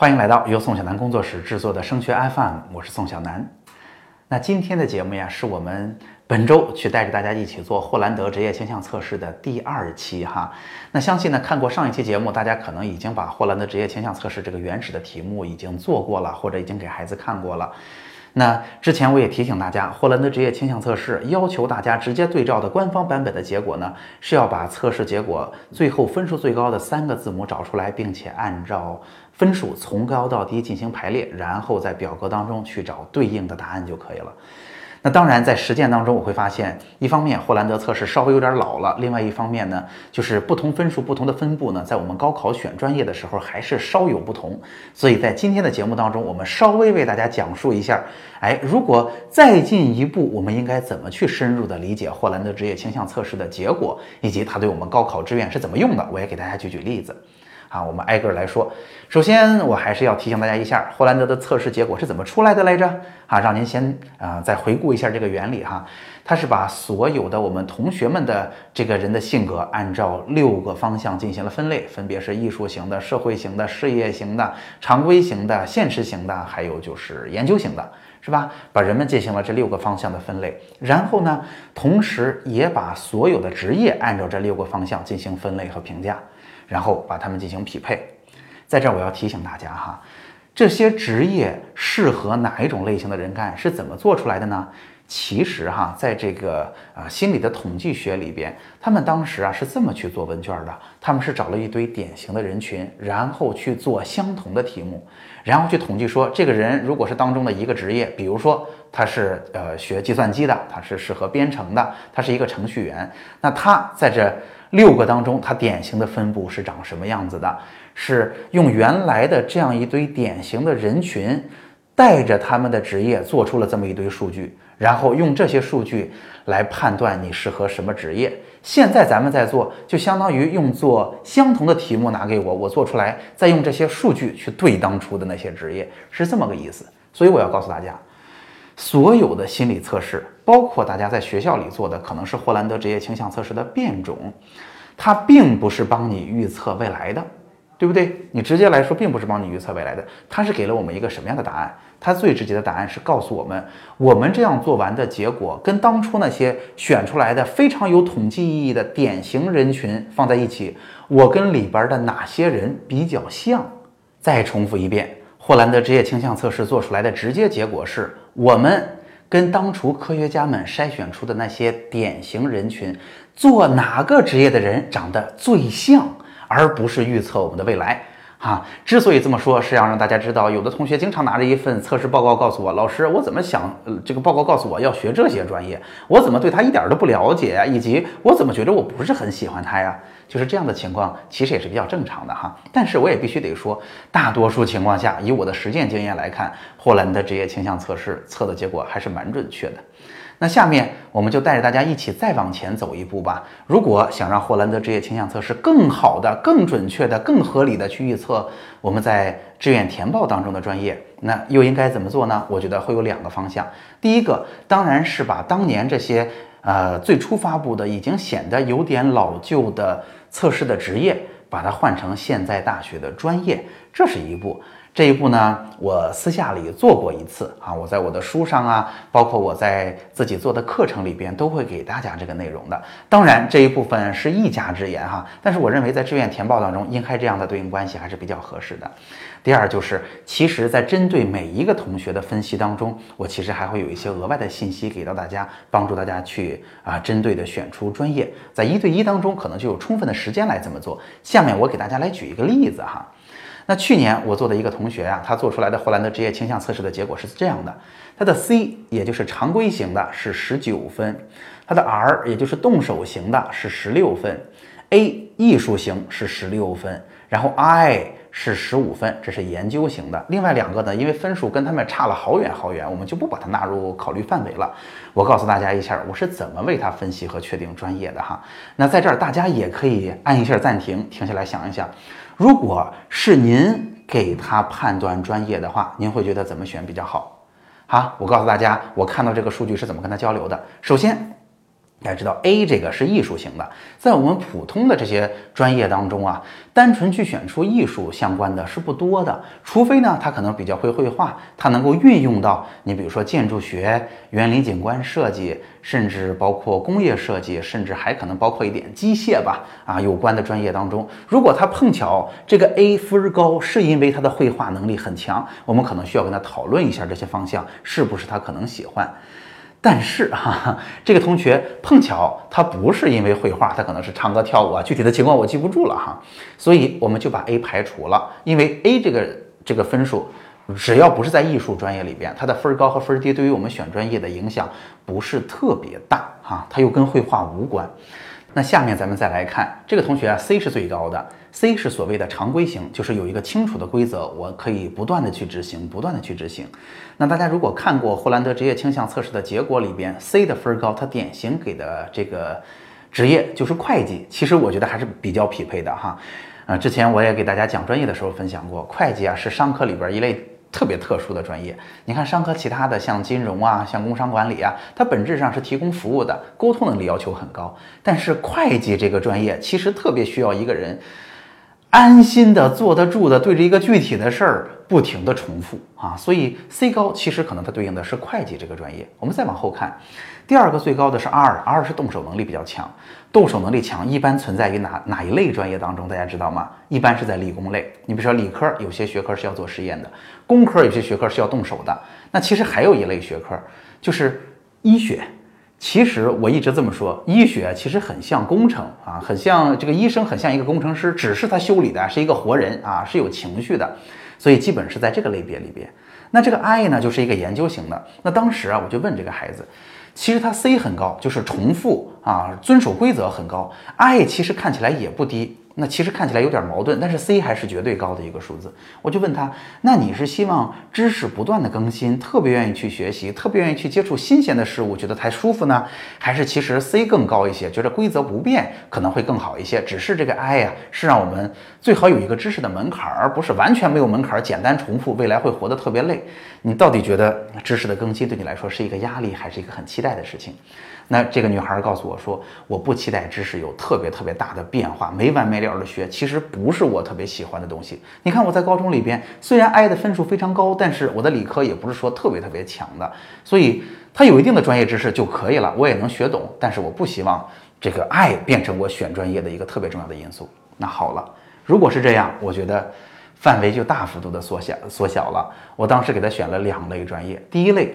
欢迎来到由宋小南工作室制作的升学 FM，我是宋小南。那今天的节目呀，是我们本周去带着大家一起做霍兰德职业倾向测试的第二期哈。那相信呢，看过上一期节目，大家可能已经把霍兰德职业倾向测试这个原始的题目已经做过了，或者已经给孩子看过了。那之前我也提醒大家，霍兰德职业倾向测试要求大家直接对照的官方版本的结果呢，是要把测试结果最后分数最高的三个字母找出来，并且按照分数从高到低进行排列，然后在表格当中去找对应的答案就可以了。那当然，在实践当中，我会发现，一方面霍兰德测试稍微有点老了，另外一方面呢，就是不同分数、不同的分布呢，在我们高考选专业的时候还是稍有不同。所以在今天的节目当中，我们稍微为大家讲述一下，哎，如果再进一步，我们应该怎么去深入的理解霍兰德职业倾向测试的结果，以及它对我们高考志愿是怎么用的，我也给大家举举例子。啊，我们挨个来说。首先，我还是要提醒大家一下，霍兰德的测试结果是怎么出来的来着？啊，让您先啊再回顾一下这个原理哈。他是把所有的我们同学们的这个人的性格，按照六个方向进行了分类，分别是艺术型的、社会型的、事业型的、常规型的、现实型的，还有就是研究型的，是吧？把人们进行了这六个方向的分类，然后呢，同时也把所有的职业按照这六个方向进行分类和评价。然后把它们进行匹配，在这儿我要提醒大家哈，这些职业适合哪一种类型的人干是怎么做出来的呢？其实哈，在这个啊心理的统计学里边，他们当时啊是这么去做问卷的，他们是找了一堆典型的人群，然后去做相同的题目，然后去统计说，这个人如果是当中的一个职业，比如说他是呃学计算机的，他是适合编程的，他是一个程序员，那他在这。六个当中，他典型的分布是长什么样子的？是用原来的这样一堆典型的人群，带着他们的职业做出了这么一堆数据，然后用这些数据来判断你适合什么职业。现在咱们在做，就相当于用做相同的题目拿给我，我做出来，再用这些数据去对当初的那些职业，是这么个意思。所以我要告诉大家。所有的心理测试，包括大家在学校里做的，可能是霍兰德职业倾向测试的变种，它并不是帮你预测未来的，对不对？你直接来说，并不是帮你预测未来的，它是给了我们一个什么样的答案？它最直接的答案是告诉我们，我们这样做完的结果，跟当初那些选出来的非常有统计意义的典型人群放在一起，我跟里边的哪些人比较像？再重复一遍。霍兰德职业倾向测试做出来的直接结果是，我们跟当初科学家们筛选出的那些典型人群，做哪个职业的人长得最像，而不是预测我们的未来。哈，之所以这么说，是要让大家知道，有的同学经常拿着一份测试报告告诉我，老师，我怎么想，这个报告告诉我要学这些专业，我怎么对他一点都不了解呀？以及我怎么觉得我不是很喜欢他呀？就是这样的情况，其实也是比较正常的哈。但是我也必须得说，大多数情况下，以我的实践经验来看，霍兰的职业倾向测试测的结果还是蛮准确的。那下面我们就带着大家一起再往前走一步吧。如果想让霍兰德职业倾向测试更好的、更准确的、更合理的去预测我们在志愿填报当中的专业，那又应该怎么做呢？我觉得会有两个方向。第一个当然是把当年这些呃最初发布的已经显得有点老旧的测试的职业，把它换成现在大学的专业，这是一步。这一步呢，我私下里做过一次啊，我在我的书上啊，包括我在自己做的课程里边，都会给大家这个内容的。当然，这一部分是一家之言哈，但是我认为在志愿填报当中，应该这样的对应关系还是比较合适的。第二就是，其实，在针对每一个同学的分析当中，我其实还会有一些额外的信息给到大家，帮助大家去啊，针对的选出专业。在一对一当中，可能就有充分的时间来这么做。下面我给大家来举一个例子哈。那去年我做的一个同学呀，他做出来的霍兰德职业倾向测试的结果是这样的：他的 C 也就是常规型的是十九分，他的 R 也就是动手型的是十六分，A 艺术型是十六分，然后 I 是十五分，这是研究型的。另外两个呢，因为分数跟他们差了好远好远，我们就不把它纳入考虑范围了。我告诉大家一下，我是怎么为他分析和确定专业的哈。那在这儿大家也可以按一下暂停，停下来想一想。如果是您给他判断专业的话，您会觉得怎么选比较好？好，我告诉大家，我看到这个数据是怎么跟他交流的。首先，大家知道，A 这个是艺术型的，在我们普通的这些专业当中啊，单纯去选出艺术相关的是不多的，除非呢，他可能比较会绘画，他能够运用到你比如说建筑学、园林景观设计，甚至包括工业设计，甚至还可能包括一点机械吧，啊，有关的专业当中，如果他碰巧这个 A 分高，是因为他的绘画能力很强，我们可能需要跟他讨论一下这些方向是不是他可能喜欢。但是哈，这个同学碰巧他不是因为绘画，他可能是唱歌跳舞啊，具体的情况我记不住了哈，所以我们就把 A 排除了，因为 A 这个这个分数，只要不是在艺术专业里边，它的分高和分低对于我们选专业的影响不是特别大哈，它又跟绘画无关。那下面咱们再来看这个同学啊，C 是最高的，C 是所谓的常规型，就是有一个清楚的规则，我可以不断的去执行，不断的去执行。那大家如果看过霍兰德职业倾向测试的结果里边，C 的分高，它典型给的这个职业就是会计，其实我觉得还是比较匹配的哈。呃，之前我也给大家讲专业的时候分享过，会计啊是商科里边一类。特别特殊的专业，你看商科其他的像金融啊，像工商管理啊，它本质上是提供服务的，沟通能力要求很高。但是会计这个专业其实特别需要一个人安心的坐得住的，对着一个具体的事儿不停的重复啊。所以 C 高其实可能它对应的是会计这个专业。我们再往后看。第二个最高的是 R，R 是动手能力比较强，动手能力强一般存在于哪哪一类专业当中？大家知道吗？一般是在理工类。你比如说理科有些学科是要做实验的，工科有些学科是要动手的。那其实还有一类学科就是医学。其实我一直这么说，医学其实很像工程啊，很像这个医生，很像一个工程师，只是他修理的是一个活人啊，是有情绪的，所以基本是在这个类别里边。那这个 I 呢，就是一个研究型的。那当时啊，我就问这个孩子。其实他 C 很高，就是重复啊，遵守规则很高。I 其实看起来也不低。那其实看起来有点矛盾，但是 C 还是绝对高的一个数字。我就问他，那你是希望知识不断的更新，特别愿意去学习，特别愿意去接触新鲜的事物，觉得才舒服呢？还是其实 C 更高一些，觉得规则不变可能会更好一些？只是这个 I 呀，是让我们最好有一个知识的门槛，而不是完全没有门槛，简单重复，未来会活得特别累。你到底觉得知识的更新对你来说是一个压力，还是一个很期待的事情？那这个女孩告诉我说：“我不期待知识有特别特别大的变化，没完没了的学，其实不是我特别喜欢的东西。你看我在高中里边，虽然 I 的分数非常高，但是我的理科也不是说特别特别强的，所以它有一定的专业知识就可以了，我也能学懂。但是我不希望这个 I 变成我选专业的一个特别重要的因素。那好了，如果是这样，我觉得范围就大幅度的缩小缩小了。我当时给他选了两类专业，第一类，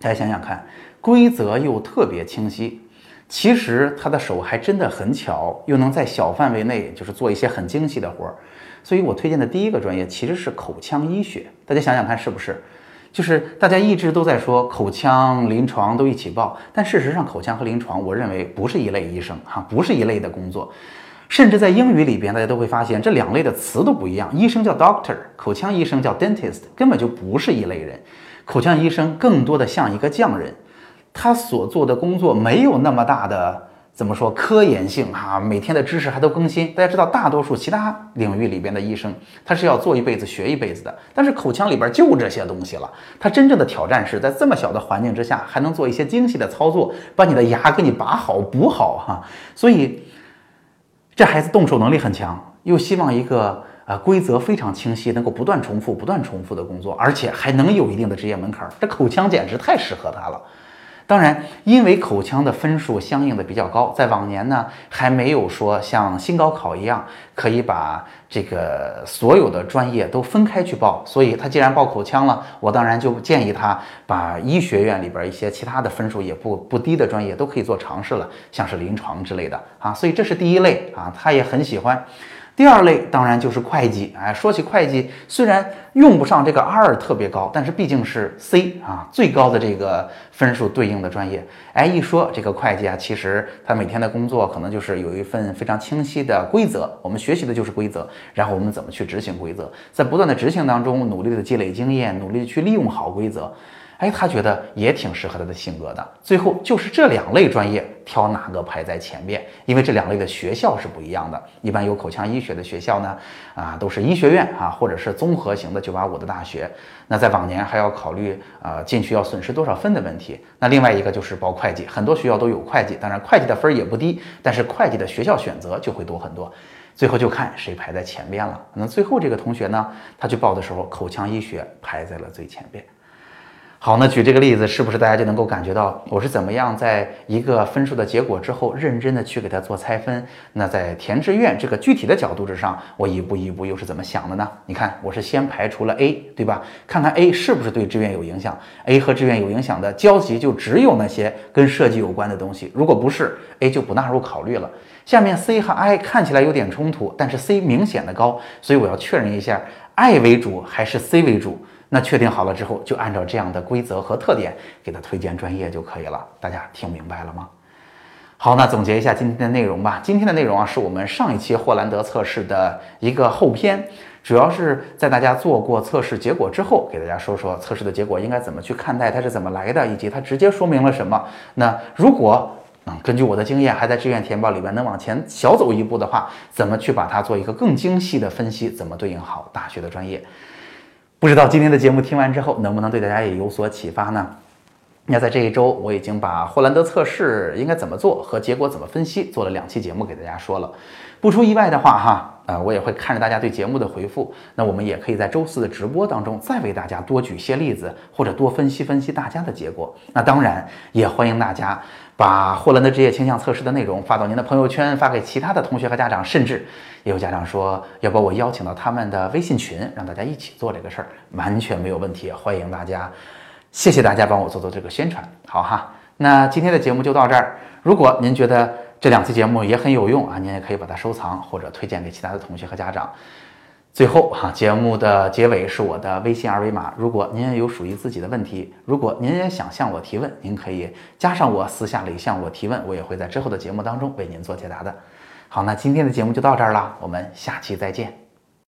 大家想想看。”规则又特别清晰，其实他的手还真的很巧，又能在小范围内就是做一些很精细的活儿，所以我推荐的第一个专业其实是口腔医学。大家想想看，是不是？就是大家一直都在说口腔临床都一起报，但事实上口腔和临床，我认为不是一类医生哈，不是一类的工作，甚至在英语里边，大家都会发现这两类的词都不一样，医生叫 doctor，口腔医生叫 dentist，根本就不是一类人。口腔医生更多的像一个匠人。他所做的工作没有那么大的怎么说科研性哈，每天的知识还都更新。大家知道，大多数其他领域里边的医生，他是要做一辈子学一辈子的。但是口腔里边就这些东西了。他真正的挑战是在这么小的环境之下，还能做一些精细的操作，把你的牙给你拔好补好哈。所以这孩子动手能力很强，又希望一个呃规则非常清晰，能够不断重复、不断重复的工作，而且还能有一定的职业门槛。这口腔简直太适合他了。当然，因为口腔的分数相应的比较高，在往年呢还没有说像新高考一样可以把这个所有的专业都分开去报，所以他既然报口腔了，我当然就建议他把医学院里边一些其他的分数也不不低的专业都可以做尝试了，像是临床之类的啊，所以这是第一类啊，他也很喜欢。第二类当然就是会计，哎，说起会计，虽然用不上这个 R 特别高，但是毕竟是 C 啊最高的这个分数对应的专业，哎，一说这个会计啊，其实他每天的工作可能就是有一份非常清晰的规则，我们学习的就是规则，然后我们怎么去执行规则，在不断的执行当中，努力的积累经验，努力去利用好规则。哎，他觉得也挺适合他的性格的。最后就是这两类专业挑哪个排在前面，因为这两类的学校是不一样的。一般有口腔医学的学校呢，啊，都是医学院啊，或者是综合型的985的大学。那在往年还要考虑啊进去要损失多少分的问题。那另外一个就是报会计，很多学校都有会计，当然会计的分也不低，但是会计的学校选择就会多很多。最后就看谁排在前边了。那最后这个同学呢，他去报的时候，口腔医学排在了最前边。好，那举这个例子，是不是大家就能够感觉到我是怎么样在一个分数的结果之后，认真的去给他做拆分？那在填志愿这个具体的角度之上，我一步一步又是怎么想的呢？你看，我是先排除了 A，对吧？看看 A 是不是对志愿有影响？A 和志愿有影响的交集就只有那些跟设计有关的东西。如果不是，A 就不纳入考虑了。下面 C 和 I 看起来有点冲突，但是 C 明显的高，所以我要确认一下，I 为主还是 C 为主？那确定好了之后，就按照这样的规则和特点给他推荐专业就可以了。大家听明白了吗？好，那总结一下今天的内容吧。今天的内容啊，是我们上一期霍兰德测试的一个后篇，主要是在大家做过测试结果之后，给大家说说测试的结果应该怎么去看待，它是怎么来的，以及它直接说明了什么。那如果嗯，根据我的经验，还在志愿填报里边能往前小走一步的话，怎么去把它做一个更精细的分析，怎么对应好大学的专业？不知道今天的节目听完之后，能不能对大家也有所启发呢？那在这一周，我已经把霍兰德测试应该怎么做和结果怎么分析做了两期节目给大家说了。不出意外的话，哈，呃，我也会看着大家对节目的回复。那我们也可以在周四的直播当中再为大家多举些例子，或者多分析分析大家的结果。那当然也欢迎大家。把霍兰的职业倾向测试的内容发到您的朋友圈，发给其他的同学和家长，甚至也有家长说要把我邀请到他们的微信群，让大家一起做这个事儿，完全没有问题，欢迎大家。谢谢大家帮我做做这个宣传，好哈。那今天的节目就到这儿。如果您觉得这两期节目也很有用啊，您也可以把它收藏或者推荐给其他的同学和家长。最后哈，节目的结尾是我的微信二维码。如果您也有属于自己的问题，如果您也想向我提问，您可以加上我，私下里向我提问，我也会在之后的节目当中为您做解答的。好，那今天的节目就到这儿了，我们下期再见。